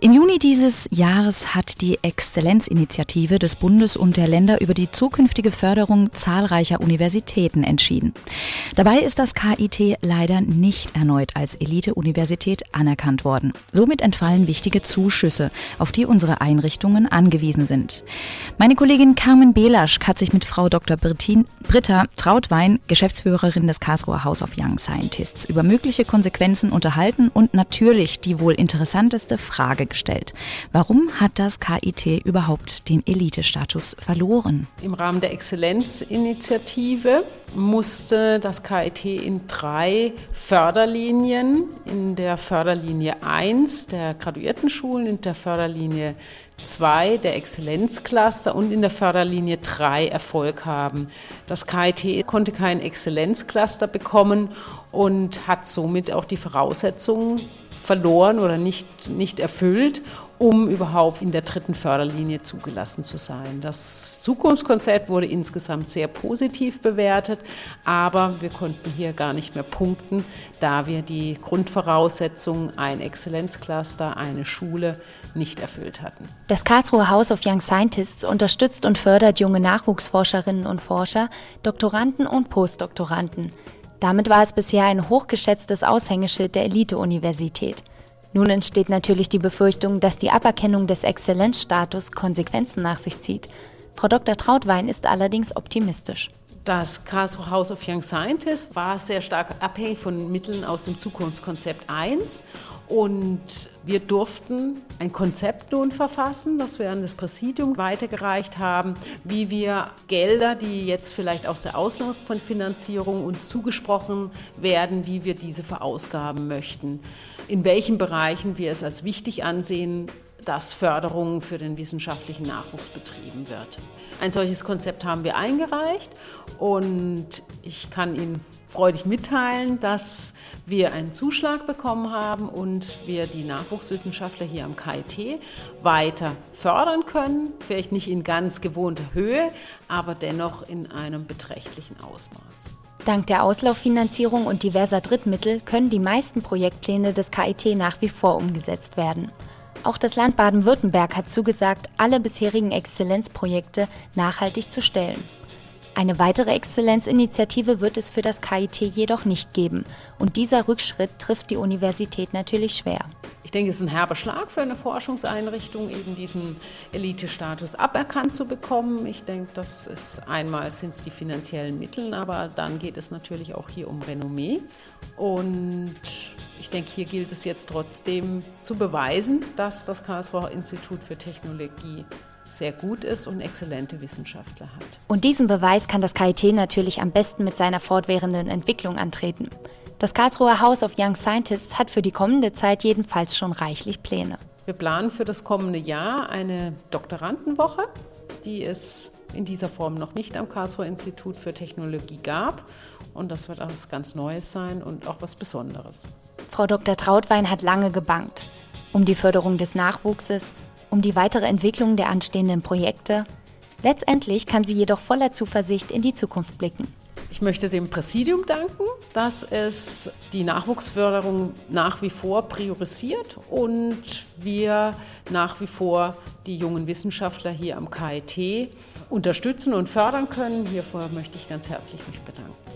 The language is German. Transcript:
Im Juni dieses Jahres hat die Exzellenzinitiative des Bundes und der Länder über die zukünftige Förderung zahlreicher Universitäten entschieden. Dabei ist das KIT leider nicht erneut als Elite-Universität anerkannt worden. Somit entfallen wichtige Zuschüsse, auf die unsere Einrichtungen angewiesen sind. Meine Kollegin Carmen Belasch hat sich mit Frau Dr. Brittin, Britta Trautwein, Geschäftsführerin des Karlsruher House of Young Scientists, über mögliche Konsequenzen unterhalten und natürlich die wohl interessanteste Frage gestellt. Warum hat das KIT überhaupt den Elitestatus verloren? Im Rahmen der Exzellenzinitiative musste das KIT in drei Förderlinien, in der Förderlinie 1 der Graduiertenschulen, in der Förderlinie 2 der Exzellenzcluster und in der Förderlinie 3 Erfolg haben. Das KIT konnte kein Exzellenzcluster bekommen und hat somit auch die Voraussetzungen verloren oder nicht, nicht erfüllt, um überhaupt in der dritten Förderlinie zugelassen zu sein. Das Zukunftskonzept wurde insgesamt sehr positiv bewertet, aber wir konnten hier gar nicht mehr punkten, da wir die Grundvoraussetzungen, ein Exzellenzcluster, eine Schule, nicht erfüllt hatten. Das Karlsruher House of Young Scientists unterstützt und fördert junge Nachwuchsforscherinnen und Forscher, Doktoranden und Postdoktoranden. Damit war es bisher ein hochgeschätztes Aushängeschild der Elite-Universität. Nun entsteht natürlich die Befürchtung, dass die Aberkennung des Exzellenzstatus Konsequenzen nach sich zieht. Frau Dr. Trautwein ist allerdings optimistisch. Das Karlsruhe House of Young Scientists war sehr stark abhängig von Mitteln aus dem Zukunftskonzept 1 und wir durften ein Konzept nun verfassen, das wir an das Präsidium weitergereicht haben, wie wir Gelder, die jetzt vielleicht aus der Auslauffinanzierung uns zugesprochen werden, wie wir diese verausgaben möchten. In welchen Bereichen wir es als wichtig ansehen, dass Förderung für den wissenschaftlichen Nachwuchs betrieben wird. Ein solches Konzept haben wir eingereicht und ich kann Ihnen freudig mitteilen, dass wir einen Zuschlag bekommen haben und wir die Nachwuchswissenschaftler hier am KIT weiter fördern können. Vielleicht nicht in ganz gewohnter Höhe, aber dennoch in einem beträchtlichen Ausmaß. Dank der Auslauffinanzierung und diverser Drittmittel können die meisten Projektpläne des KIT nach wie vor umgesetzt werden. Auch das Land Baden-Württemberg hat zugesagt, alle bisherigen Exzellenzprojekte nachhaltig zu stellen. Eine weitere Exzellenzinitiative wird es für das KIT jedoch nicht geben. Und dieser Rückschritt trifft die Universität natürlich schwer. Ich denke, es ist ein herber Schlag für eine Forschungseinrichtung, eben diesen Elite-Status aberkannt zu bekommen. Ich denke, das ist einmal sind es die finanziellen Mittel, aber dann geht es natürlich auch hier um Renommee. Und ich denke, hier gilt es jetzt trotzdem zu beweisen, dass das Karlsruher Institut für Technologie sehr gut ist und exzellente Wissenschaftler hat. Und diesen Beweis kann das KIT natürlich am besten mit seiner fortwährenden Entwicklung antreten. Das Karlsruher House of Young Scientists hat für die kommende Zeit jedenfalls schon reichlich Pläne. Wir planen für das kommende Jahr eine Doktorandenwoche, die es in dieser Form noch nicht am Karlsruher Institut für Technologie gab. Und das wird auch was ganz Neues sein und auch was Besonderes. Frau Dr. Trautwein hat lange gebankt. Um die Förderung des Nachwuchses, um die weitere Entwicklung der anstehenden Projekte. Letztendlich kann sie jedoch voller Zuversicht in die Zukunft blicken. Ich möchte dem Präsidium danken, dass es die Nachwuchsförderung nach wie vor priorisiert und wir nach wie vor die jungen Wissenschaftler hier am KIT unterstützen und fördern können. Hierfür möchte ich ganz herzlich mich bedanken.